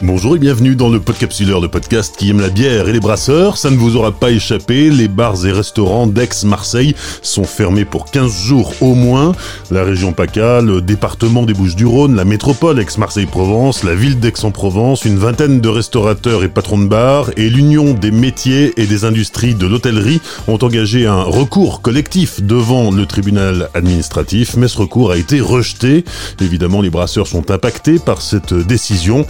Bonjour et bienvenue dans le Podcapsuleur, le podcast qui aime la bière et les brasseurs. Ça ne vous aura pas échappé, les bars et restaurants d'Aix-Marseille sont fermés pour 15 jours au moins. La région PACA, le département des Bouches-du-Rhône, la métropole Aix-Marseille-Provence, la ville d'Aix-en-Provence, une vingtaine de restaurateurs et patrons de bars et l'Union des métiers et des industries de l'hôtellerie ont engagé un recours collectif devant le tribunal administratif, mais ce recours a été rejeté. Évidemment, les brasseurs sont impactés par cette décision.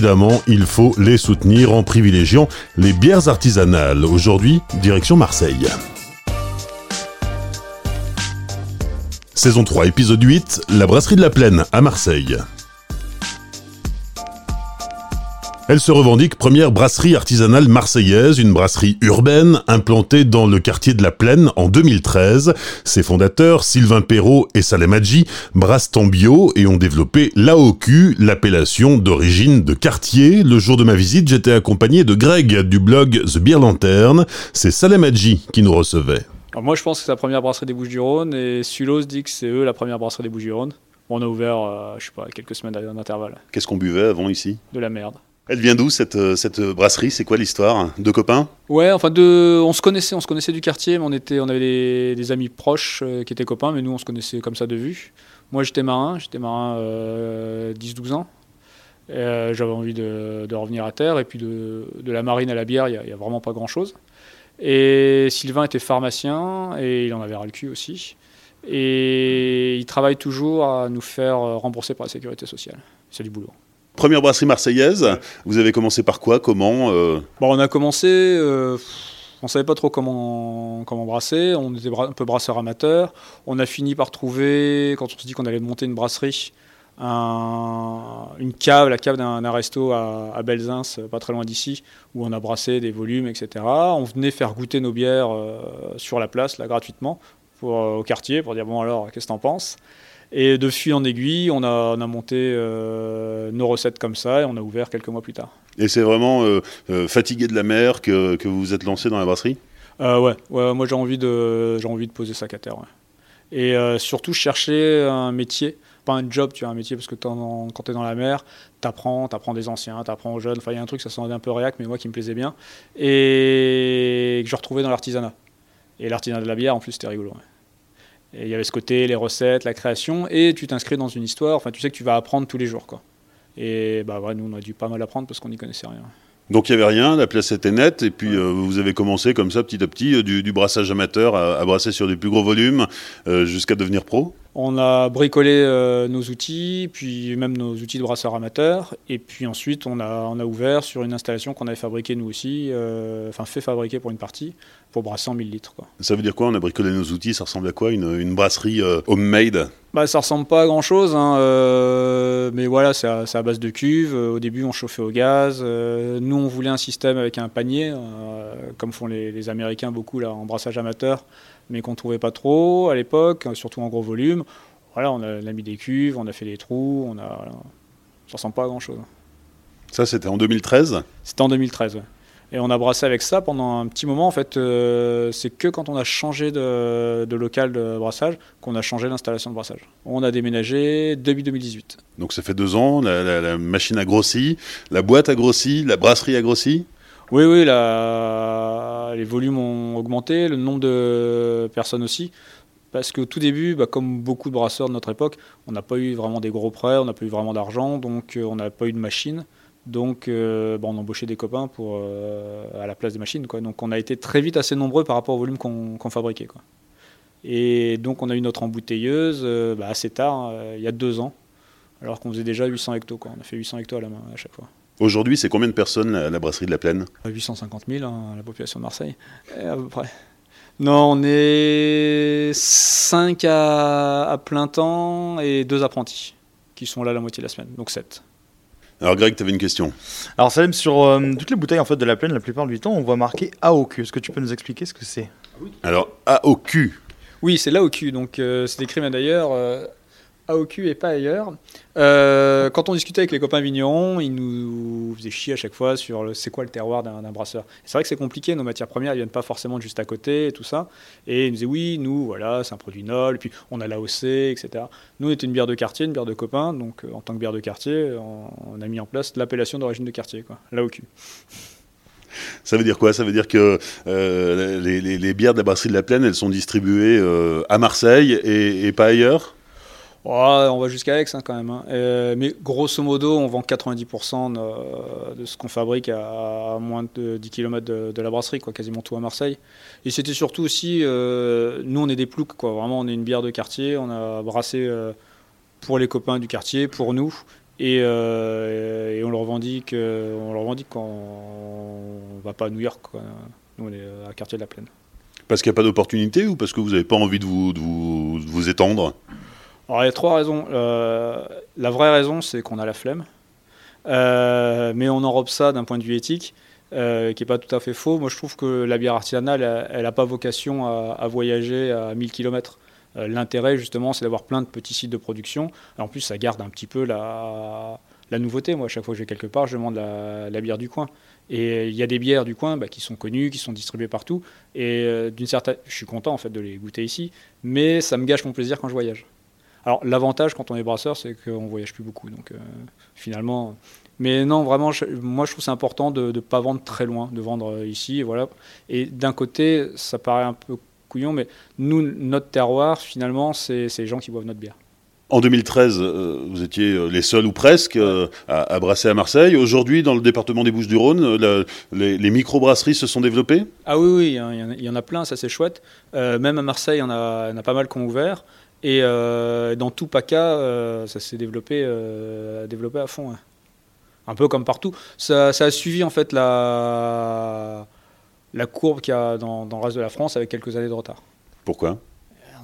Évidemment, il faut les soutenir en privilégiant les bières artisanales. Aujourd'hui, direction Marseille. Saison 3, épisode 8, la brasserie de la Plaine à Marseille. Elle se revendique première brasserie artisanale marseillaise, une brasserie urbaine implantée dans le quartier de la Plaine en 2013. Ses fondateurs, Sylvain Perrault et Salem Hadji, brassent en bio et ont développé l'AOQ, l'appellation d'origine de quartier. Le jour de ma visite, j'étais accompagné de Greg du blog The Beer Lanterne. C'est Salem Hadji qui nous recevait. moi, je pense que c'est la première brasserie des Bouches-du-Rhône et Sulos dit que c'est eux la première brasserie des Bouches-du-Rhône. On a ouvert, euh, je sais pas, quelques semaines d'intervalle. Qu'est-ce qu'on buvait avant ici? De la merde. Elle vient d'où cette, euh, cette brasserie? C'est quoi l'histoire? Deux copains? Ouais, enfin on se connaissait, on se connaissait du quartier, mais on était, on avait des, amis proches euh, qui étaient copains, mais nous on se connaissait comme ça de vue. Moi j'étais marin, j'étais marin 10-12 euh, ans. J'avais envie de, revenir à terre et puis de, la marine à la bière, il n'y a, vraiment pas grand chose. Et Sylvain était pharmacien et il en avait ras le cul aussi. Et il travaille toujours à nous faire rembourser par la sécurité sociale. C'est du boulot. Première brasserie marseillaise, vous avez commencé par quoi Comment euh bon, On a commencé, euh, on savait pas trop comment, comment brasser, on était un peu brasseur amateur. On a fini par trouver, quand on s'est dit qu'on allait monter une brasserie, une cave, la cave d'un resto à, à, Belzins, pas très loin d'ici, où on a brassé des volumes, etc. On venait faire goûter nos bières euh, sur la place, là, gratuitement, pour, au quartier, pour dire bon alors, qu'est-ce que t'en penses? Et de fil en aiguille, on a, on a monté euh, nos recettes comme ça et on a ouvert quelques mois plus tard. Et c'est vraiment euh, euh, fatigué de la mer que, que, vous vous êtes lancé dans la brasserie? Ouais, ouais, moi j'ai envie, de, j'ai envie de poser sac à terre. Et surtout chercher un métier, pas un job, tu as un métier, parce que quand tu es dans la mer, tu apprends, tu apprends des anciens, tu apprends aux jeunes. Enfin, il y a un truc, ça semblait un peu réac, mais moi qui me plaisait bien. Et que je retrouvais dans l'artisanat. Et l'artisanat de la bière, en plus, c'était rigolo. Il y avait ce côté, les recettes, la création, et tu t'inscris dans une histoire. Enfin, tu sais que tu vas apprendre tous les jours, quoi. Et bah ouais, nous on a dû pas mal apprendre parce qu'on n'y connaissait rien. Donc il n'y avait rien, la place était nette, et puis euh, vous avez commencé comme ça petit à petit euh, du, brassage amateur à, brasser sur des plus gros volumes euh, jusqu'à devenir pro? On a bricolé nos outils, puis même nos outils de brasseur amateur, et puis ensuite on a, on a ouvert sur une installation qu'on avait fabriquée nous aussi, enfin fait fabriquer pour une partie, pour brasser en 1000 litres. Quoi. Ça veut dire quoi? On a bricolé nos outils, ça ressemble à quoi? Une, brasserie euh, homemade? Bah, Ça ressemble pas à grand chose, hein, euh, mais voilà, c'est à, base de cuve. Euh, au début, on chauffait au gaz. nous, on voulait un système avec un panier, comme font les, Américains beaucoup là, en brassage amateur, mais qu'on trouvait pas trop à l'époque, surtout en gros volume. Voilà, on a, mis des cuves, on a fait des trous, on a, ça ressemble pas à grand chose. Ça, c'était en 2013 C'était en 2013, oui. Et on a brassé avec ça pendant un petit moment. En fait, euh, c'est que quand on a changé de, local de brassage qu'on a changé l'installation de brassage. On a déménagé début 2018. Donc ça fait deux ans, la, machine a grossi, la boîte a grossi, la brasserie a grossi? Oui, oui, les volumes ont augmenté, le nombre de personnes aussi. Parce qu'au tout début, bah, comme beaucoup de brasseurs de notre époque, on n'a pas eu vraiment des gros prêts, on n'a pas eu vraiment d'argent, donc euh, on n'a pas eu de machine. Donc, euh, on embauchait des copains pour, euh, à la place des machines. Quoi. Donc, on a été très vite assez nombreux par rapport au volume qu'on fabriquait. Quoi. Et donc, on a eu notre embouteilleuse bah, assez tard, il y a deux ans, alors qu'on faisait déjà 800 hectos. Quoi. On a fait 800 hectos à la main à chaque fois. Aujourd'hui, c'est combien de personnes la, brasserie de la Plaine? 850 000, hein, la population de Marseille, à peu près. Non, on est 5 à, à plein temps et 2 apprentis qui sont là la moitié de la semaine, donc 7. Alors Greg, tu avais une question. Alors Salem, sur euh, toutes les bouteilles en fait de la plaine, la plupart du temps, on voit marqué AOQ. Est-ce que tu peux nous expliquer ce que c'est? Alors AOQ. Oui, c'est l'AOQ. Donc euh, c'est écrit d'ailleurs euh, AOQ et pas ailleurs. Euh, quand on discutait avec les copains vignerons, ils nous faisaient chier à chaque fois sur c'est quoi le terroir d'un, brasseur. C'est vrai que c'est compliqué, nos matières premières, elles viennent pas forcément juste à côté et tout ça. Et ils nous disaient oui, nous, voilà, c'est un produit noble, puis on a l'AOC, etc. Nous, on était une bière de quartier, une bière de copains, donc euh, en tant que bière de quartier, on, a mis en place l'appellation d'origine de quartier, quoi, l'AOQ. Ça veut dire quoi? Ça veut dire que euh, les, bières de la brasserie de la Plaine, elles sont distribuées à Marseille et pas ailleurs? On va jusqu'à Aix hein, quand même. Hein. Euh, mais grosso modo, on vend 90% de, ce qu'on fabrique à, moins de 10 km de, la brasserie, quoi, quasiment tout à Marseille. Et c'était surtout aussi, euh, nous on est des ploucs, quoi. vraiment on est une bière de quartier, on a brassé euh, pour les copains du quartier, pour nous. Et, on le revendique, on le revendique quand on va pas à New York. Nous on est à quartier de la Plaine. Parce qu'il n'y a pas d'opportunité ou parce que vous n'avez pas envie de vous étendre? Alors, il y a trois raisons. Euh, la vraie raison, c'est qu'on a la flemme. Euh, mais on enrobe ça d'un point de vue éthique, euh, qui n'est pas tout à fait faux. Moi, je trouve que la bière artisanale, elle n'a pas vocation à, voyager à 1000 km. L'intérêt, justement, c'est d'avoir plein de petits sites de production. en plus, ça garde un petit peu la, nouveauté. Moi, à chaque fois que je vais quelque part, je demande la, bière du coin. Et il y a des bières du coin bah, qui sont connues, qui sont distribuées partout. Et d'une certaine, je suis content en fait de les goûter ici, mais ça me gâche mon plaisir quand je voyage. Alors l'avantage quand on est brasseur, c'est qu'on voyage plus beaucoup. Donc euh, finalement, mais non, vraiment, moi je trouve c'est important de ne pas vendre très loin, de vendre euh, ici. Et voilà. Et d'un côté, ça paraît un peu couillon, mais nous, notre terroir, finalement, c'est les gens qui boivent notre bière. En 2013, euh, vous étiez les seuls ou presque à, brasser à Marseille. Aujourd'hui, dans le département des Bouches-du-Rhône, les, les micro-brasseries se sont développées? Ah oui, oui, il y, en a plein, ça c'est chouette. même à Marseille, il y, en a, il y en a pas mal qui ont ouvert. Et euh, dans tout PACA, euh, ça s'est développé, euh, développé à fond. Un peu comme partout. Ça, a suivi en fait la, la courbe qu'il y a dans, dans, le reste de la France avec quelques années de retard. Pourquoi?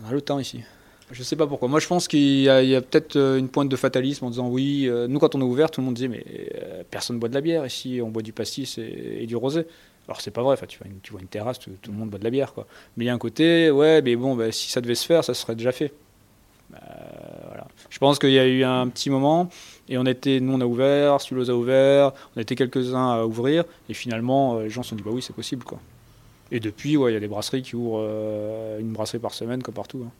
On a le temps ici. Je ne sais pas pourquoi. Moi, je pense qu'il y a, a peut-être une pointe de fatalisme en disant oui. nous, quand on est ouvert, tout le monde disait mais personne ne boit de la bière ici. On boit du pastis et, du rosé. Alors c'est pas vrai. Enfin, tu vois une, tu vois une terrasse, tout, le monde boit de la bière, quoi. Mais il y a un côté, ouais, mais bon, bah, si ça devait se faire, ça serait déjà fait. Euh, voilà. Je pense qu'il y a eu un petit moment et on était, nous on a ouvert, Stulos a ouvert, on était quelques-uns à ouvrir et finalement euh, les gens se sont dit bah oui c'est possible quoi. Et depuis ouais il y a des brasseries qui ouvrent euh, une brasserie par semaine comme partout. Hein.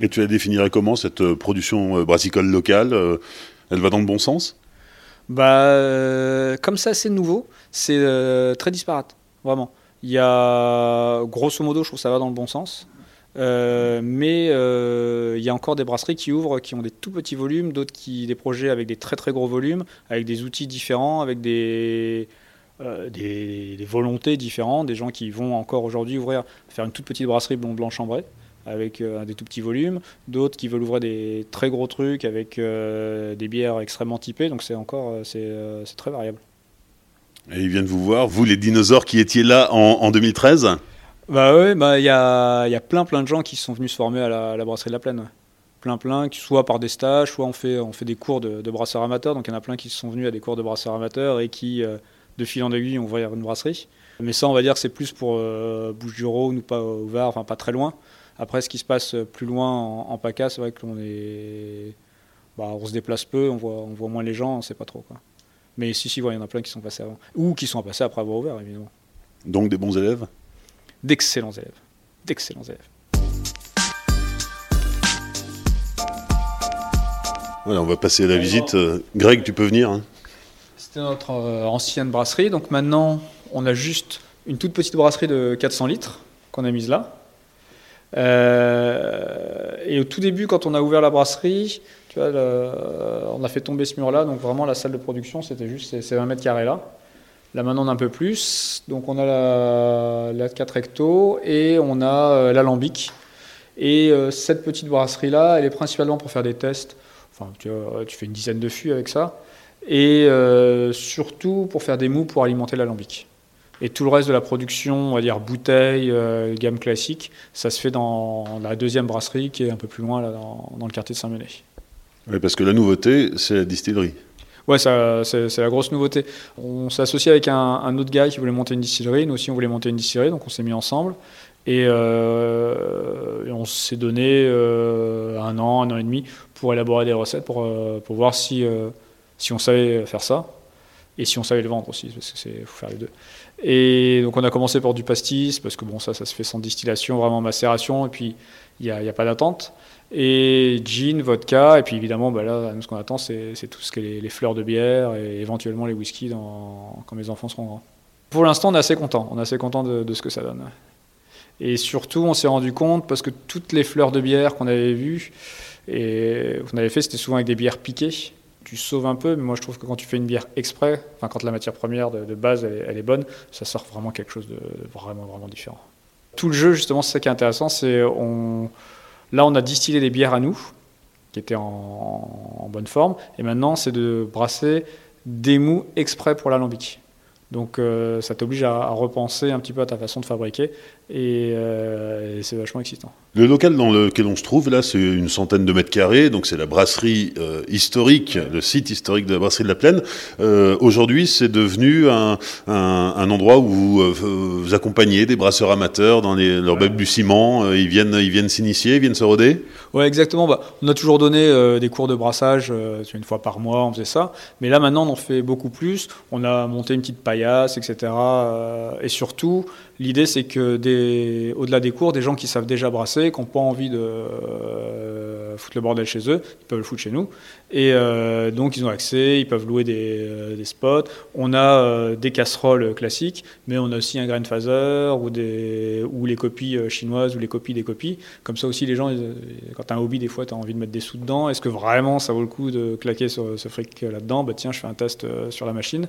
Et tu la définirais comment cette production brassicole locale Elle va dans le bon sens? Bah comme ça c'est nouveau, c'est très disparate vraiment. Il y a grosso modo je trouve que ça va dans le bon sens. Euh, mais euh, il y a encore des brasseries qui ouvrent, qui ont des tout petits volumes, d'autres qui des projets avec des très très gros volumes, avec des outils différents, avec des, euh, volontés différentes, des gens qui vont encore aujourd'hui ouvrir, faire une toute petite brasserie blond blanc chambré avec des tout petits volumes, d'autres qui veulent ouvrir des très gros trucs avec des bières extrêmement typées, donc c'est encore c'est très variable. Et ils viennent vous voir, vous les dinosaures qui étiez là en 2013 bah oui, bah il y a, y a, plein plein de gens qui sont venus se former à la, brasserie de la Plaine. Plein plein, soit par des stages, soit on fait, on fait des cours de, de brasseurs amateurs. Donc il y en a plein qui sont venus à des cours de brasseurs amateurs et qui, euh, de fil en aiguille, ont ouvert une brasserie. Mais ça, on va dire que c'est plus pour euh, Bouches-du-Rhône ou pas ouvert, enfin pas très loin. Après, ce qui se passe plus loin en, PACA, c'est vrai qu'on est, bah, on se déplace peu, on voit, on voit moins les gens, on sait pas trop. Mais si, si, il y en a plein qui sont passés avant. Ou qui sont passés après avoir ouvert, évidemment. Donc des bons élèves? D'excellents élèves. D'excellents élèves. Voilà, on va passer à la visite. Euh, Greg, tu peux venir. Hein. C'était notre euh, ancienne brasserie. Donc maintenant, on a juste une toute petite brasserie de 400 litres qu'on a mise là. Euh, et au tout début, quand on a ouvert la brasserie, tu vois, on a fait tomber ce mur-là. Donc vraiment, la salle de production, c'était juste ces 20 mètres carrés là. Là maintenant on a un peu plus. Donc on a la, la 4 recto et on a euh, l'alambic. Et euh, cette petite brasserie là, elle est principalement pour faire des tests. Enfin, tu, fais une dizaine de fûts avec ça. Et euh, surtout pour faire des mous pour alimenter l'alambic. Et tout le reste de la production, on va dire bouteille, gamme classique, ça se fait dans la deuxième brasserie qui est un peu plus loin là, dans, dans le quartier de Saint-Menet. Oui, parce que la nouveauté, c'est la distillerie. Ouais, c'est la grosse nouveauté. On s'est associé avec un, autre gars qui voulait monter une distillerie. Nous aussi, on voulait monter une distillerie, donc on s'est mis ensemble. Et, euh, on s'est donné euh, un an, un an et demi pour élaborer des recettes, pour, euh, pour voir si, si on savait faire ça et si on savait le vendre aussi, parce qu'il faut faire les deux. Et donc on a commencé par du pastis, parce que bon, ça, ça se fait sans distillation, vraiment macération, et puis il n'y a pas d'attente. Et gin, vodka, et puis évidemment, bah là, ce qu'on attend, c'est tout ce qui est les, fleurs de bière et éventuellement les whiskies quand mes enfants seront grands. Pour l'instant, on est assez content. On est assez content de, ce que ça donne. Et surtout, on s'est rendu compte parce que toutes les fleurs de bière qu'on avait vues et qu'on avait fait, c'était souvent avec des bières piquées. Tu sauves un peu, mais moi je trouve que quand tu fais une bière exprès, enfin quand la matière première de, base elle, est- bonne, ça sort vraiment quelque chose de vraiment vraiment différent. Tout le jeu, justement, c'est ça qui est intéressant, c'est on là on a distillé des bières à nous qui étaient en, bonne forme, et maintenant c'est de brasser des mous exprès pour l'alambic. Donc euh, ça t'oblige à repenser un petit peu à ta façon de fabriquer et, euh, et c'est vachement excitant. Le local dans lequel on se trouve, là, c'est une centaine de mètres carrés, donc c'est la brasserie euh, historique, le site historique de la brasserie de la Plaine. Euh, Aujourd'hui, c'est devenu un, un, un endroit où vous, vous accompagnez des brasseurs amateurs dans les, leur balbutiements. Euh, ils viennent, ils viennent s'initier, ils viennent se roder. Ouais, exactement. Bah, on a toujours donné des cours de brassage, une fois par mois, on faisait ça. Mais là, maintenant, on en fait beaucoup plus. On a monté une petite paillasse, etc. et surtout, l'idée, c'est que au-delà des cours, des gens qui savent déjà brasser, qui n'ont pas envie de euh, foutre le bordel chez eux, ils peuvent le foutre chez nous. Et euh, donc, ils ont accès, ils peuvent louer des, euh, spots. On a des casseroles classiques, mais on a aussi un grain phaser ou, des, les copies chinoises ou les copies des copies. Comme ça aussi, les gens, quand tu un hobby, des fois, tu envie de mettre des sous dedans. Est-ce que vraiment ça vaut le coup de claquer ce, ce fric là-dedans? Bah, Tiens, je fais un test sur la machine.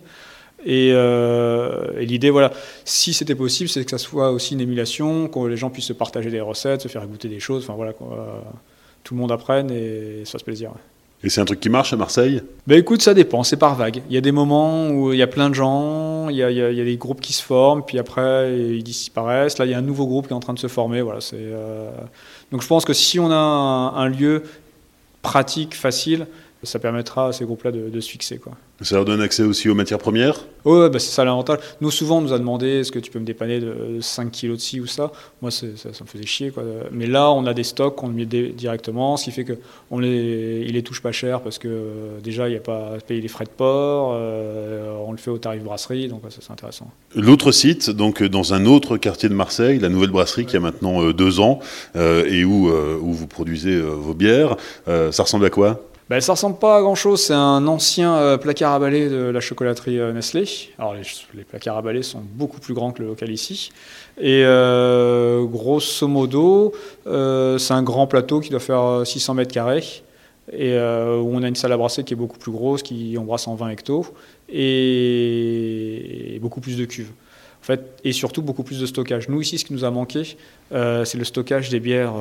Et, euh, et l'idée, voilà, si c'était possible, c'est que ça soit aussi une émulation, que les gens puissent se partager des recettes, se faire goûter des choses, enfin voilà, quoi, tout le monde apprenne et ça se fasse plaisir. ouais. Et c'est un truc qui marche à Marseille? Ben écoute, ça dépend, c'est par vague. Il y a des moments où il y a plein de gens, il y a, il y a- il y a des groupes qui se forment, puis après ils disparaissent. Là, il y a un nouveau groupe qui est en train de se former. Voilà, c'est, euh, Donc je pense que si on a un, un lieu pratique, facile, ça permettra à ces groupes-là de, de se fixer. Quoi. Ça leur donne accès aussi aux matières premières? Ouais, bah c'est ça l'avantage. Nous, souvent, on nous a demandé est-ce que tu peux me dépanner de 5 kilos de ci ou ça? Moi, ça, ça me faisait chier. Quoi. Mais là, on a des stocks qu'on met directement, ce qui fait que on les, les touche pas cher parce que euh, déjà, il n'y a pas à payer les frais de port. euh, on le fait au tarif brasserie, donc ouais, ça, c'est intéressant. L'autre site, donc dans un autre quartier de Marseille, la nouvelle brasserie qui a maintenant euh, deux ans euh, et où, où vous produisez vos bières, ça ressemble à quoi? Ben, ça ressemble pas à grand chose. C'est un ancien euh, placard à balai de la chocolaterie euh, Nestlé. Alors, les, placards à balai sont beaucoup plus grands que le local ici. Et euh, grosso modo, c'est un grand plateau qui doit faire euh, 600 mètres carrés. Et où on a une salle à brasser qui est beaucoup plus grosse, qui on brasse en 20 hectos, et, beaucoup plus de cuves. En fait, et surtout beaucoup plus de stockage. Nous ici, ce qui nous a manqué, c'est le stockage des bières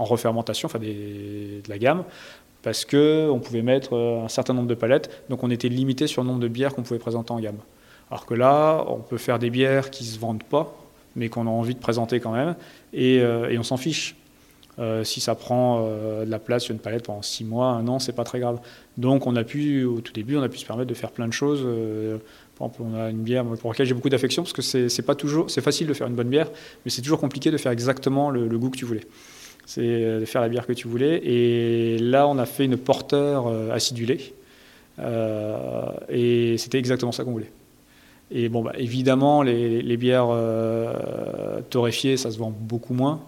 en refermentation, enfin de la gamme parce qu'on pouvait mettre euh, un certain nombre de palettes, donc on était limité sur le nombre de bières qu'on pouvait présenter en gamme. Alors que là, on peut faire des bières qui ne se vendent pas, mais qu'on a envie de présenter quand même, et, euh, on s'en fiche. Euh, si ça prend de la place sur une palette pendant six mois, un an, c'est pas très grave. Donc on a pu, au tout début, on a pu se permettre de faire plein de choses. par exemple, on a une bière pour laquelle j'ai beaucoup d'affection, parce que c'est pas toujours, c'est facile de faire une bonne bière, mais c'est toujours compliqué de faire exactement le goût que tu voulais c'est euh, de faire la bière que tu voulais. Et là, on a fait une porteur euh, acidulée. Euh, et c'était exactement ça qu'on voulait. Et bon, bah, évidemment, les, bières torréfiées, ça se vend beaucoup moins.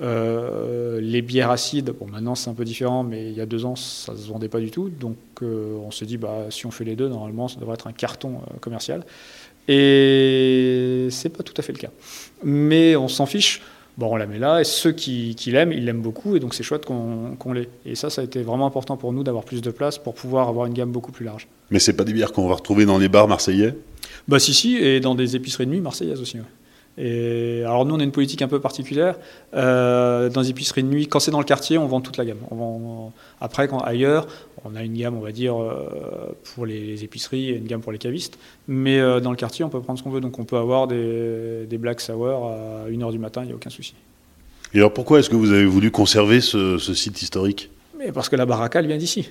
Les bières acides, bon, maintenant c'est un peu différent, mais il y a deux ans, ça se vendait pas du tout. Donc on s'est dit, bah, si on fait les deux, normalement, ça devrait être un carton commercial. Et c'est pas tout à fait le cas. Mais on s'en fiche. Bon, on la met là, et ceux qui, qui l'aiment, ils l'aiment beaucoup, et donc c'est chouette qu'on qu'on l'ait. Et ça, ça a été vraiment important pour nous d'avoir plus de place pour pouvoir avoir une gamme beaucoup plus large. Mais c'est pas des bières qu'on va retrouver dans les bars marseillais? Bah si, si, et dans des épiceries de nuit marseillaises aussi. ouais. Et alors nous, on a une politique un peu particulière. Euh, dans les épiceries de nuit, quand c'est dans le quartier, on vend toute la gamme. On vend- Après, quand ailleurs, on a une gamme, on va dire, euh, pour les épiceries et une gamme pour les cavistes. Mais euh, dans le quartier, on peut prendre ce qu'on veut. Donc on peut avoir des, des black sour à 1h du matin, il n'y a aucun souci. Et alors pourquoi est-ce que vous avez voulu conserver ce, ce site historique? Mais parce que la baraka, elle vient d'ici.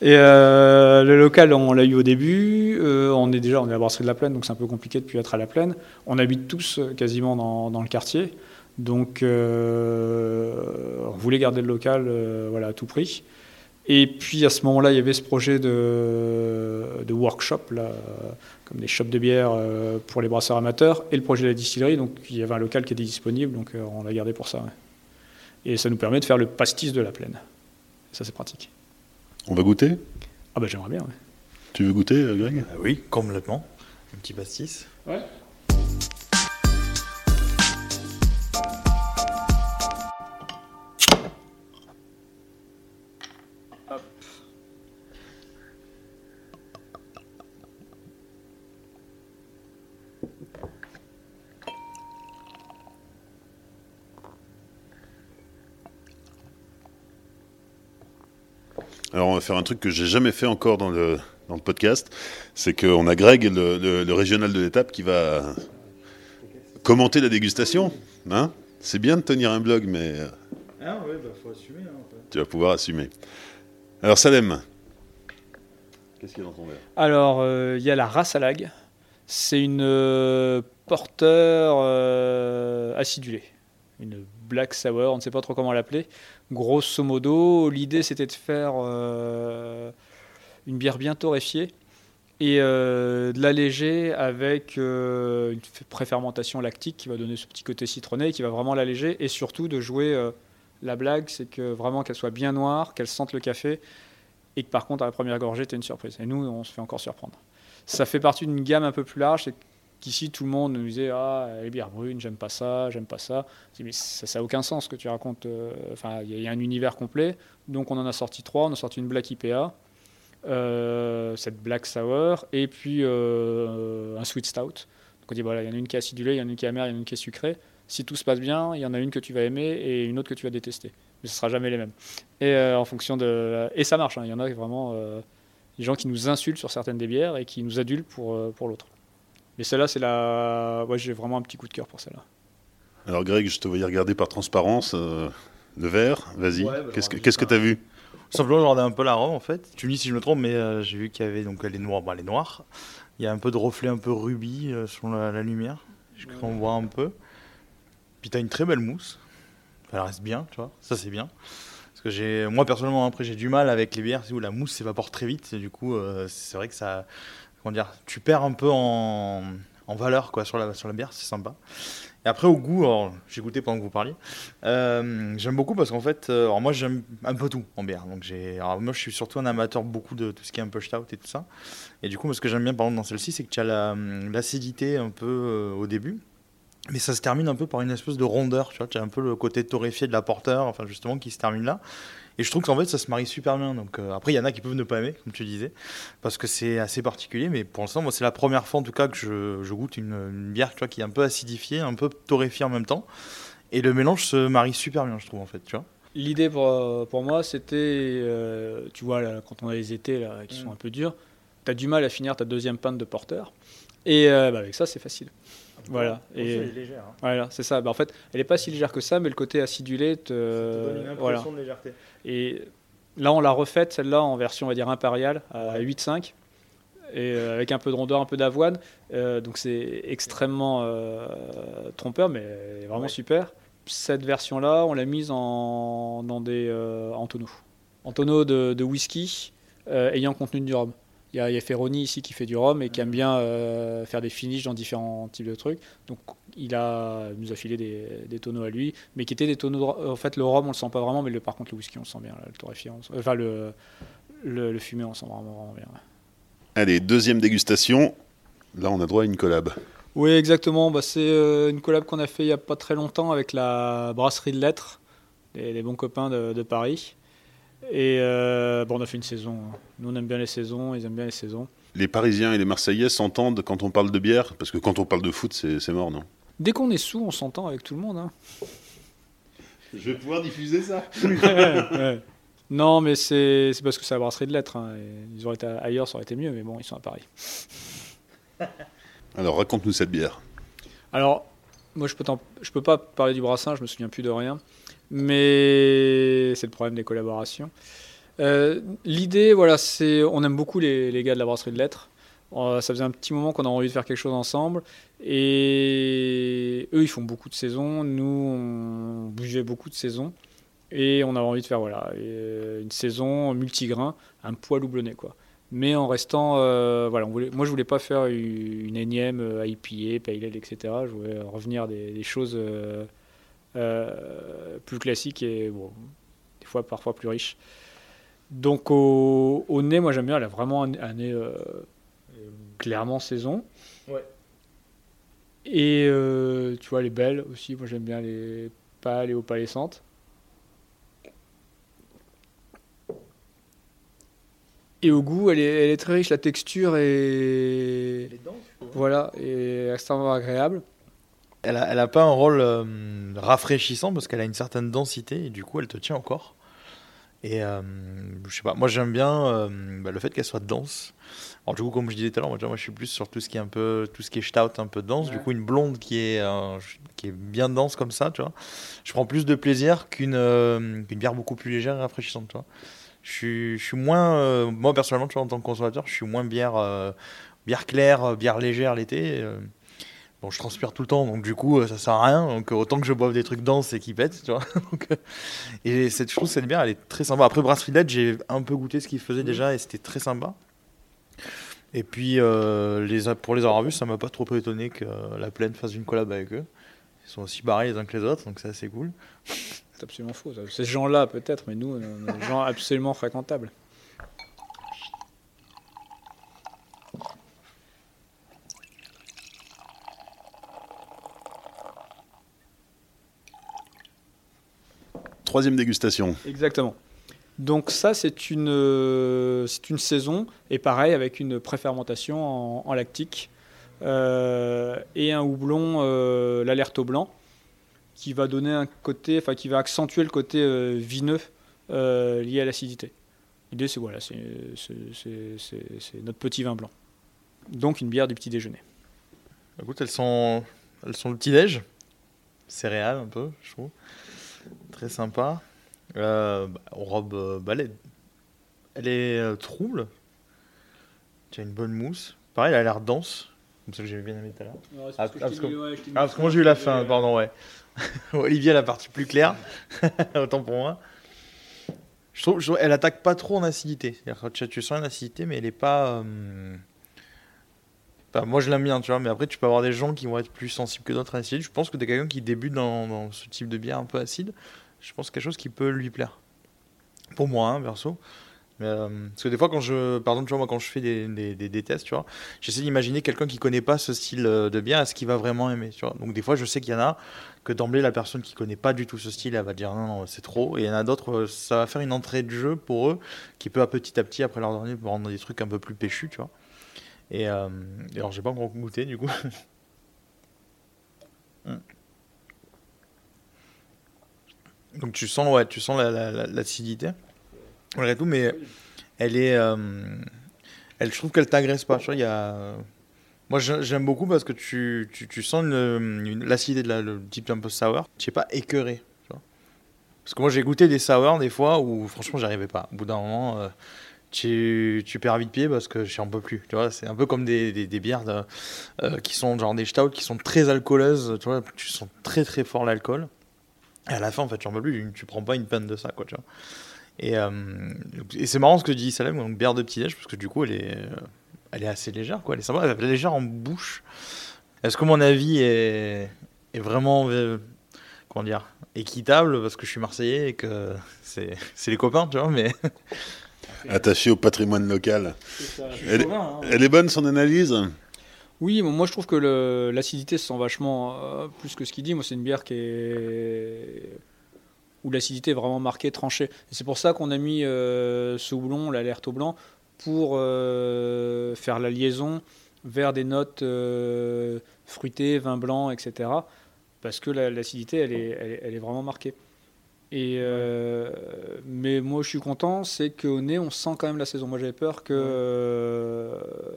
Et euh, le local, on l'a eu au début. Euh, on est déjà on est à brasserie de la Plaine, donc c'est un peu compliqué de plus être à la Plaine. On habite tous euh, quasiment dans, le quartier. Donc on voulait garder le local voilà, à tout prix. Et puis à ce moment-là, il y avait ce projet de, workshop, comme des shops de bière pour les brasseurs amateurs, et le projet de la distillerie. Donc il y avait un local qui était disponible, donc on l'a gardé pour ça. Et ça nous permet de faire le pastis de la plaine. Ça, c'est pratique. On va goûter? Ah bah j'aimerais bien, ouais. Tu veux goûter, euh, Greg? Ah oui, complètement. Un petit pastis. Ouais. Alors on va faire un truc que j'ai jamais fait encore dans le, dans le podcast, c'est qu'on a Greg, le, le- le régional de l'étape, qui va commenter la dégustation. Hein? C'est bien de tenir un blog, mais euh, Ah ouais, bah faut assumer. tu vas pouvoir assumer. Alors Salem, qu'est-ce qu'il y a dans ton verre? Alors, euh, il y a la Rassalag. C'est une euh, porteur euh, acidulée. Une black sour, on ne sait pas trop comment l'appeler. Grosso modo, l'idée c'était de faire euh, une bière bien torréfiée et euh, de l'alléger avec euh, une préfermentation lactique qui va donner ce petit côté citronné qui va vraiment l'alléger et surtout de jouer la blague, c'est que vraiment qu'elle soit bien noire, qu'elle sente le café et que par contre à la première gorgée tu une surprise. Et nous on se fait encore surprendre. Ça fait partie d'une gamme un peu plus large, qu'ici tout le monde nous disait ah les bières brunes j'aime pas ça, j'aime pas ça. Dis, mais ça ça a aucun sens que tu racontes. euh, Enfin il y, a- un univers complet, donc on en a sorti trois. On a sorti une Black IPA, euh, cette Black Sour et puis euh, un Sweet Stout. Donc on dit voilà il y en a une qui est acidulée, il y en a une qui est amère, il y en a une qui est sucrée. Si tout se passe bien, il y en a une que tu vas aimer et une autre que tu vas détester. Mais ce sera jamais les mêmes. Et en fonction de et ça marche. hein. Il y en a vraiment des gens qui nous insultent sur certaines des bières et qui nous adulent pour, pour l'autre. Mais celle-là, c'est la. Ouais, j'ai vraiment un petit coup de cœur pour celle-là. Alors Greg, je te voyais regarder par transparence euh, le verre. Vas-y. Ouais, bah, qu'est-ce que qu'est-ce que juste t'as vu? Simplement, je regardais un peu l'arôme en fait. Tu me dis si je me trompe, mais euh, j'ai vu qu'il y avait donc les noirs, bah, les noirs. Il y a un peu de reflet un peu rubis euh, sur la, la lumière. Je crois qu'on voit un peu. Puis t'as une très belle mousse. Elle reste bien, tu vois. Ça c'est bien. Parce que j'ai, moi personnellement, après j'ai du mal avec les bières où la mousse s'évapore très vite. Et du coup, euh, c'est vrai que ça, comment dire, tu perds un peu en, en valeur quoi sur la sur la bière. C'est sympa. Et après au goût, j'ai goûté pendant que vous parliez. Euh, j'aime beaucoup parce qu'en fait, euh, alors moi j'aime un peu tout en bière. Donc j'ai, moi je suis surtout un amateur beaucoup de tout ce qui est un peu stout et tout ça. Et du coup, ce que j'aime bien par exemple dans celle-ci, c'est que tu as la, l'acidité un peu euh, au début. Mais ça se termine un peu par une espèce de rondeur, tu vois. Tu as un peu le côté torréfié de la porteur, enfin justement, qui se termine là. Et je trouve qu'en fait, ça se marie super bien. Donc euh, après, il y en a qui peuvent ne pas aimer, comme tu disais, parce que c'est assez particulier. Mais pour l'instant, moi, c'est la première fois en tout cas que je, je goûte une, une bière, tu vois, qui est un peu acidifiée, un peu torréfiée en même temps. Et le mélange se marie super bien, je trouve, en fait, tu vois. L'idée pour, euh, pour moi, c'était. euh, tu vois, là, quand on a les étés là, qui sont Mm. un peu durs, tu as du mal à finir ta deuxième pinte de porteur. Et euh, bah, avec ça, c'est facile. Voilà. Et légère. hein. voilà, c'est ça. Bah, en fait, elle n'est pas si légère que ça, mais le côté acidulé te. voilà. de légèreté. Et là, on l'a refaite, celle-là, en version, on va dire, impériale, à 8,5. Et euh, avec un peu de rondeur, un peu d'avoine. Euh, donc c'est extrêmement euh, trompeur, mais vraiment Ouais. super. Cette version-là, on l'a mise en, dans des en tonneaux. En tonneaux de, de whisky ayant contenu du rhum. Il y, a, il y a Ferroni ici qui fait du rhum et qui aime bien euh, faire des finishes dans différents types de trucs. Donc il, a, il nous a filé des, des tonneaux à lui, mais qui étaient des tonneaux. de en fait, le rhum, on le sent pas vraiment, mais le, par contre, le whisky, on le sent bien. là, le on sent- enfin le, le, le fumé, on le sent vraiment, vraiment bien. Allez, deuxième dégustation. Là, on a droit à une collab. Oui, exactement. Bah, c'est euh, une collab qu'on a fait il n'y a pas très longtemps avec la brasserie de lettres, les, les bons copains de, de Paris. Et euh, bon, on a fait une saison. hein. Nous, on aime bien les saisons, ils aiment bien les saisons. Les Parisiens et les Marseillais s'entendent quand on parle de bière? Parce que quand on parle de foot, c'est mort, non? Dès qu'on est sous, on s'entend avec tout le monde. hein. Je vais pouvoir diffuser ça. Ouais. Non, mais c'est parce que c'est la brasserie de lettres. hein, Ils auraient été ailleurs, ça aurait été mieux, mais bon, ils sont à Paris. Alors, raconte-nous cette bière. Alors, moi, je peux, je peux pas parler du brassin, je me souviens plus de rien. Mais c'est le problème des collaborations. Euh, l'idée, voilà, c'est, on aime beaucoup les, les, gars de la brasserie de lettres. Euh, ça faisait un petit moment qu'on a envie de faire quelque chose ensemble. Et eux, ils font beaucoup de saisons. Nous, on bougeait beaucoup de saisons. Et on avait envie de faire voilà, une saison multigrain, un poil houblonné. Quoi. Mais en restant. voilà, moi, je voulais pas faire une, énième IPA, Pale Ale, etc. Je voulais revenir des, des choses plus classiques et bon, des fois parfois plus riches. Donc au, nez, moi j'aime bien, elle a vraiment un, nez euh, clairement saison. Ouais. Et euh, tu vois, elle est belle aussi, moi j'aime bien les pâles et opalescentes. Et au goût, elle est, elle est, très riche, la texture est. Elle est dense, Voilà, et extrêmement agréable. Elle a pas un rôle euh, rafraîchissant parce qu'elle a une certaine densité et du coup elle te tient encore. Et euh, je sais pas, moi j'aime bien euh, bah, le fait qu'elle soit dense. Alors du coup, comme je disais tout à l'heure, moi, je suis plus sur tout ce qui est un peu, tout ce qui est stout, un peu dense. Du coup, une blonde qui est, euh, qui est bien dense comme ça, tu vois. Je prends plus de plaisir qu'une qu'une bière beaucoup plus légère et rafraîchissante, tu vois. Je suis, je suis moins, moi personnellement, tu vois, en tant que consommateur, je suis moins bière, bière claire, bière légère l'été. Bon, je transpire tout le temps, donc du coup, ça sert à rien. Donc autant que je boive des trucs denses et qui pètent, tu vois. Euh, et cette, je trouve cette bière, elle est très sympa. Après Brasserie Led, j'ai un peu goûté ce qu'ils faisaient déjà et c'était très sympa. Et puis, euh, les, pour les avoir vus, ça m'a pas trop étonné que la plaine fasse une collab avec eux. Ils sont aussi barrés les uns que les autres, donc c'est assez cool. C'est absolument faux. Ces gens-là, peut-être, mais nous, des gens absolument fréquentables. Troisième dégustation. Exactement. Donc ça, c'est une, euh, c'est une saison, et pareil, avec une préfermentation en, lactique, euh, et un houblon, euh, l'alerte au blanc, qui va donner un côté, enfin qui va accentuer le côté vineux lié à l'acidité. L'idée, c'est voilà, c'est, notre petit vin blanc. Donc une bière du petit déjeuner. Écoute, elles sont, elles sont le petit déj, céréales un peu, je trouve. Très sympa. Euh, bah, robe euh, balai. Elle est euh, trouble. Tu as une bonne mousse. Pareil, elle a l'air dense. Comme ça que j'ai bien aimé tout à l'heure. Ah, ah, parce, que, moi j'ai eu la fin, pardon, ouais. Olivier, la partie plus claire. Autant pour moi. Je trouve, elle attaque pas trop en acidité. Tu, tu sens une acidité, mais elle est pas. Moi je l'aime bien, tu vois, mais après tu peux avoir des gens qui vont être plus sensibles que d'autres à l'acide. Je pense que tu es quelqu'un qui débute dans, ce type de bière un peu acide je pense quelque chose qui peut lui plaire. Pour moi, hein, perso. Euh, parce que des fois, quand je, pardon, tu vois, moi, quand je fais des, tests, tu vois, j'essaie d'imaginer quelqu'un qui connaît pas ce style euh, de bière, est-ce qu'il va vraiment aimer, tu vois. Donc des fois, je sais qu'il y en a que d'emblée, la personne qui connaît pas du tout ce style, elle va dire non, non, c'est trop. Et il y en a d'autres, euh, ça va faire une entrée de jeu pour eux, qui peut à petit à petit, après leur donner, rendre des trucs un peu plus péchus, tu vois. Et, euh, et alors, j'ai pas encore goûté, du coup. Hmm. Donc tu sens, ouais, tu sens l'acidité, la, malgré tout, mais elle est, euh, elle, je trouve qu'elle t'agresse pas. Il y a, moi j'aime beaucoup parce que tu, tu, sens l'acidité de la, le type un peu sour. Tu sais pas écœuré. Parce que moi j'ai goûté des sour des fois où franchement j'arrivais pas. Au bout d'un moment, euh, tu, tu, perds vite pied parce que j'en peux plus. Tu vois, c'est un peu comme des, des, bières euh, qui sont genre des stouts qui sont très alcooleuses. Tu vois, tu sens très très fort l'alcool. Et à la fin, en fait, veux plus, tu prends pas une panne de ça, quoi, tu vois. Et, euh, et c'est marrant ce que dit Salem, donc bière de petit-déj, parce que du coup, elle est, euh, elle est assez légère, quoi. Elle est sympa, elle est légère en bouche. Est-ce que mon avis est, est vraiment, comment dire, équitable, parce que je suis marseillais et que c'est les copains, tu vois, mais... Attaché au patrimoine local. elle, hein. elle est bonne son analyse? Oui, moi je trouve que l'acidité se sent vachement euh, plus que ce qu'il dit. Moi, c'est une bière qui est où l'acidité est vraiment marquée, tranchée. c'est pour ça qu'on a mis euh, ce houblon, l'alerte au blanc, pour euh, faire la liaison vers des notes fruitées, vin blanc, etc. Parce que l'acidité, elle est, elle, est, vraiment marquée. Et mais moi, je suis content, c'est qu'au nez, on sent quand même la saison. Moi, j'avais peur que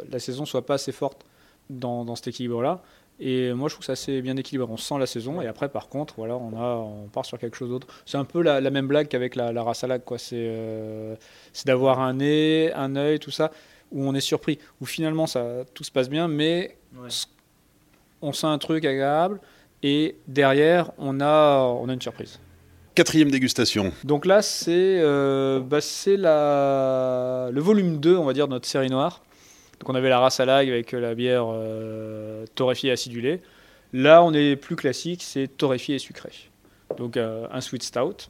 la saison soit pas assez forte dans, cet équilibre-là. Et moi, je trouve que c'est assez bien équilibré. On sent la saison. Et après, par contre, voilà, on, a, on part sur quelque chose d'autre. C'est un peu la, même blague qu'avec la, la race à lag. C'est euh, c'est d'avoir un nez, un œil, tout ça, où on est surpris. Où finalement, ça, tout se passe bien, mais on sent un truc agréable. Et derrière, on a, on a une surprise. Quatrième dégustation. Donc là, c'est euh, bah, le volume 2, on va dire, de notre série noire. Donc on avait la race à lag avec la bière euh, torréfiée et acidulée. Là, on est plus classique, c'est torréfié et sucré. Donc euh, un sweet stout.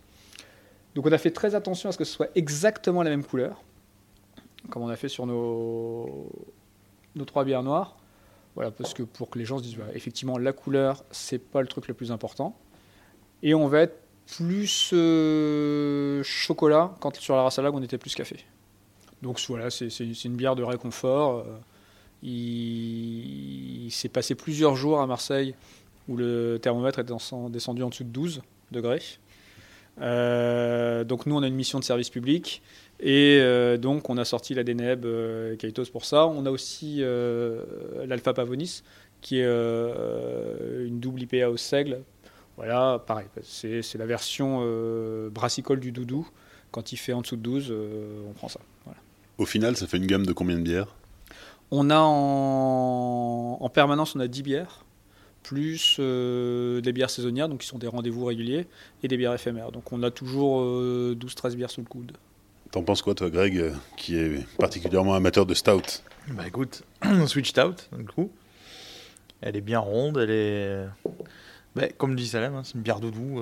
Donc on a fait très attention à ce que ce soit exactement la même couleur, comme on a fait sur nos, nos trois bières noires. Voilà, parce que pour que les gens se disent, bah, effectivement, la couleur, c'est pas le truc le plus important. Et on va être plus euh, chocolat, quand sur la race à lag, on était plus café. Donc voilà, c'est une bière de réconfort. Euh, il, s'est passé plusieurs jours à Marseille où le thermomètre est descendu en dessous de 12 degrés. Euh, donc nous, on a une mission de service public et donc on a sorti la Deneb euh, Kaitos pour ça. On a aussi l'Alpha Pavonis qui est une double IPA au seigle. Voilà, pareil, c'est la version brassicole du doudou. Quand il fait en dessous de 12, on prend ça. Au final, ça fait une gamme de combien de bières? On a en, permanence, on a 10 bières, plus euh, des bières saisonnières, donc qui sont des rendez-vous réguliers, et des bières éphémères. Donc on a toujours 12-13 euh, bières sous le coude. T'en penses quoi, toi, Greg, euh, qui est particulièrement amateur de stout? Bah écoute, Switch Stout, du coup. Elle est bien ronde, elle est. Bah, comme dit Salem, hein, c'est une bière doudou.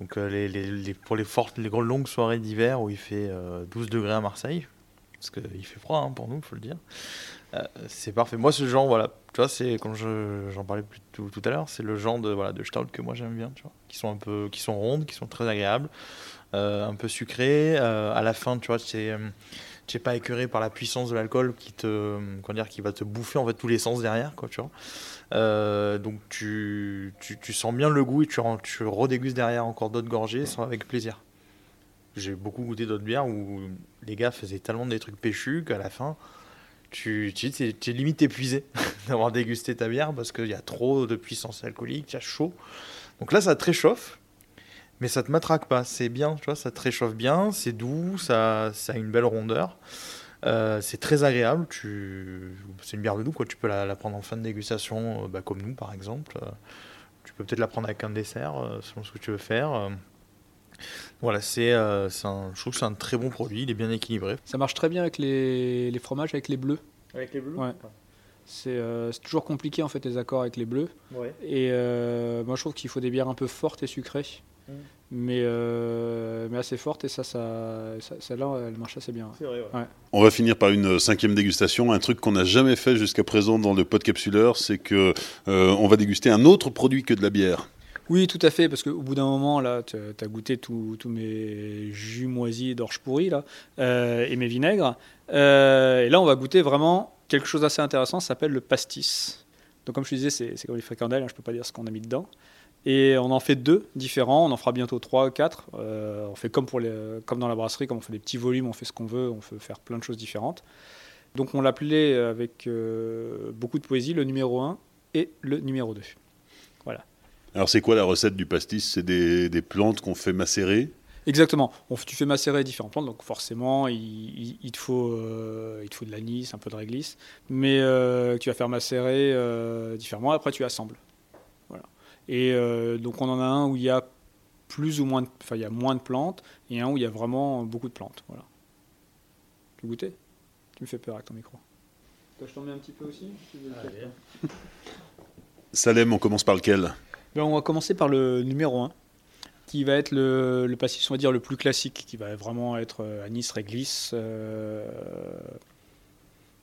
Donc euh, pour les fortes, les longues soirées d'hiver où il fait 12 euh, degrés à Marseille, parce qu'il fait froid hein, pour nous, il faut le dire. Euh, c'est parfait. Moi, ce genre, voilà, tu vois, c'est comme j'en parlais tout, tout à l'heure, c'est le genre de voilà de stout que moi j'aime bien, tu vois, qui sont un peu, qui sont rondes, qui sont très agréables, un peu sucrées. à la fin, tu vois, c'est tu n'es pas écœuré par la puissance de l'alcool qui te comment dire qui va te bouffer en fait tous les sens derrière quoi tu vois. Euh, donc tu, tu, sens bien le goût et tu, tu redégustes derrière encore d'autres gorgées avec plaisir. J'ai beaucoup goûté d'autres bières où les gars faisaient tellement des trucs péchus qu'à la fin tu, tu, es, limite épuisé d'avoir dégusté ta bière parce qu'il y a trop de puissance alcoolique, il y a chaud. Donc là, ça te réchauffe, mais ça te matraque pas. C'est bien, tu vois, ça te réchauffe bien, c'est doux, ça, ça a une belle rondeur. Euh, c'est très agréable. Tu... C'est une bière de doux, quoi. Tu peux la, prendre en fin de dégustation, euh, bah, comme nous par exemple. Euh, tu peux peut-être la prendre avec un dessert, selon ce que tu veux faire. Voilà, c'est, un, je trouve que c'est un très bon produit, il est bien équilibré. Ça marche très bien avec les, les fromages, avec les bleus. Avec les bleus? Ouais. C'est, toujours compliqué en fait les accords avec les bleus. Et moi je trouve qu'il faut des bières un peu fortes et sucrées. Mm mais, euh, mais assez forte et ça, ça, celle-là, elle marche assez bien. Vrai, ouais. On va finir par une cinquième dégustation. Un truc qu'on n'a jamais fait jusqu'à présent dans le podcapsuleur, c'est que euh, on va déguster un autre produit que de la bière. Oui, tout à fait, parce qu'au bout d'un moment, là, tu as goûté tous mes jus moisis d'orge pourri là, euh, et mes vinaigres. et là, on va goûter vraiment quelque chose d'assez intéressant, s'appelle le pastis. Donc, comme je disais, c'est comme les fricandelles, hein, je ne peux pas dire ce qu'on a mis dedans. Et on en fait deux différents, on en fera bientôt trois, quatre. Euh, on fait comme, pour comme dans la brasserie, comme on fait des petits volumes, on fait ce qu'on veut, on peut faire plein de choses différentes. Donc on l'appelait avec euh, beaucoup de poésie le numéro 1 et le numéro 2. Voilà. Alors c'est quoi la recette du pastis? C'est des, plantes qu'on fait macérer? Exactement. On, tu fais macérer différentes plantes, donc forcément il, il, te, faut, euh, il te faut de l'anis, un peu de réglisse, mais tu vas faire macérer différemment. Après tu assembles. Et euh, donc on en a un où il y a plus ou moins, de, enfin il y a moins de plantes et un où il y a vraiment beaucoup de plantes. Voilà. Tu veux goûter? Tu me fais peur avec ton micro. je t'en mets un petit peu aussi Salem, on commence par lequel? Ben, On va commencer par le numéro 1, qui va être le, le passif, on va dire, le plus classique, qui va vraiment être euh, anis, réglisse. Euh,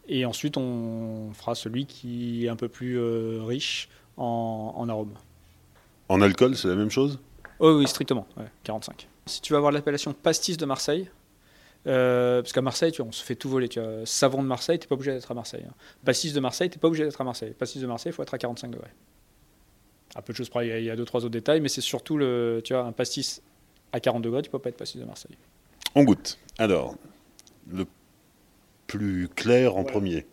et ensuite, on fera celui qui est un peu plus riche en, en arômes. En alcool, c'est la même chose? Oh, Oui, strictement, 45. Si tu vas avoir l'appellation pastis de Marseille, euh, parce qu'à Marseille, tu on se fait tout voler. Tu vois, savon de Marseille, tu n'es pas obligé d'être à Marseille. Hein. Pastis de Marseille, tu n'es pas obligé d'être à Marseille. Pastis de Marseille, il faut être à 45 degrés. À peu de choses près, il y a deux, trois autres détails, mais c'est surtout le, tu vois, un pastis à 40 degrés, tu ne peux pas être pastis de Marseille. On goûte. Alors, le plus clair en premier.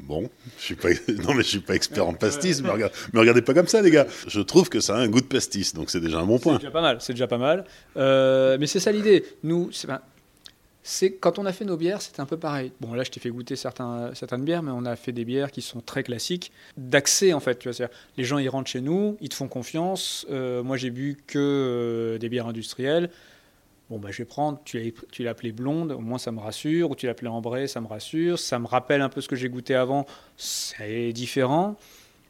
Bon, je suis pas, non mais je suis pas expert en pastis, mais, mais regardez pas comme ça les gars. Je trouve que ça a un goût de pastis, donc c'est déjà un bon point. C'est déjà pas mal, c'est déjà pas mal. Euh, mais c'est ça l'idée. Nous, c'est quand on a fait nos bières, c'était un peu pareil. Bon, là, je t'ai fait goûter certaines bières, mais on a fait des bières qui sont très classiques d'accès en fait. Tu vois, les gens ils rentrent chez nous, ils te font confiance. Euh, moi, j'ai bu que euh, des bières industrielles. Bon, bah, je vais prendre, tu l'as appelé blonde, au moins ça me rassure, ou tu l'as appelé ambré, ça me rassure, ça me rappelle un peu ce que j'ai goûté avant, c'est différent.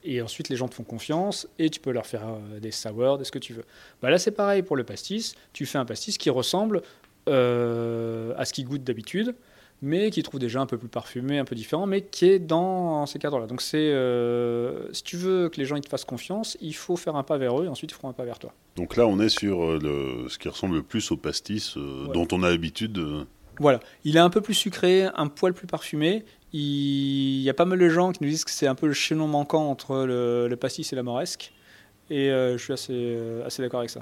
Et ensuite, les gens te font confiance et tu peux leur faire euh, des sours, des ce que tu veux. Bah, là, c'est pareil pour le pastis. Tu fais un pastis qui ressemble euh, à ce qu'ils goûtent d'habitude, mais qui trouve déjà un peu plus parfumé, un peu différent, mais qui est dans ces cadres-là. Donc c'est, euh, si tu veux que les gens ils te fassent confiance, il faut faire un pas vers eux et ensuite ils feront un pas vers toi. Donc là, on est sur euh, le, ce qui ressemble le plus au pastis dont on a l'habitude. Voilà, il est un peu plus sucré, un poil plus parfumé. Il, y a pas mal de gens qui nous disent que c'est un peu le chaînon manquant entre le, pastis et la moresque. Et je suis assez, assez d'accord avec ça.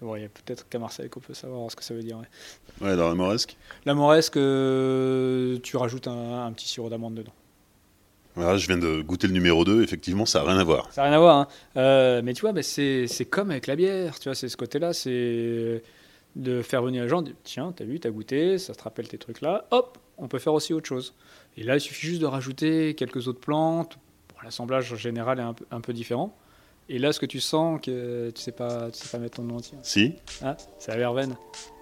Bon, il y a peut-être qu'à Marseille qu'on peut savoir ce que ça veut dire. Ouais, ouais dans la moresque La moresque, euh, tu rajoutes un, petit sirop d'amande dedans. Voilà, je viens de goûter le numéro 2, effectivement, ça n'a rien à voir. Ça n'a rien à voir, hein. euh, mais tu vois, c'est comme avec la bière, tu vois, c'est ce côté-là, c'est de faire venir les gens, tiens, t'as vu, t'as goûté, ça te rappelle tes trucs là, hop, on peut faire aussi autre chose. Et là, il suffit juste de rajouter quelques autres plantes, l'assemblage en général est un peu, un peu différent. Et là, ce que tu sens, que tu sais pas, tu sais pas mettre ton nom entier. Si. Ah, c'est la verveine.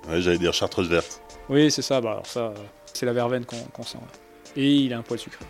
Ouais, j'allais dire chartreuse verte. Oui, c'est ça. Bah, alors ça, c'est la verveine qu'on sent. Et il a un poil sucré.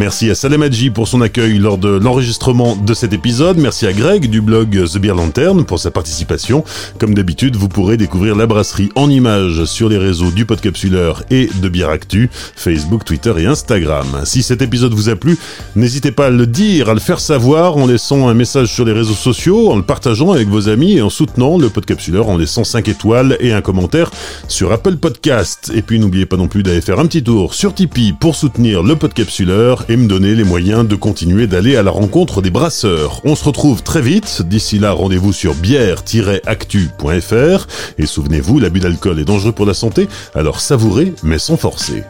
Merci à Salem Hadji pour son accueil lors de l'enregistrement de cet épisode. Merci à Greg du blog The Beer Lantern pour sa participation. Comme d'habitude, vous pourrez découvrir la brasserie en images sur les réseaux du Podcapsuleur et de Bière Actu, Facebook, Twitter et Instagram. Si cet épisode vous a plu, n'hésitez pas à le dire, à le faire savoir en laissant un message sur les réseaux sociaux, en le partageant avec vos amis et en soutenant le Podcapsuleur en laissant 5 étoiles et un commentaire sur Apple Podcast. Et puis n'oubliez pas non plus d'aller faire un petit tour sur Tipeee pour soutenir le Podcapsuleur et me donner les moyens de continuer d'aller à la rencontre des brasseurs. On se retrouve très vite. D'ici là, rendez-vous sur bière-actu.fr. Et souvenez-vous, l'abus d'alcool est dangereux pour la santé, alors savourez mais sans forcer.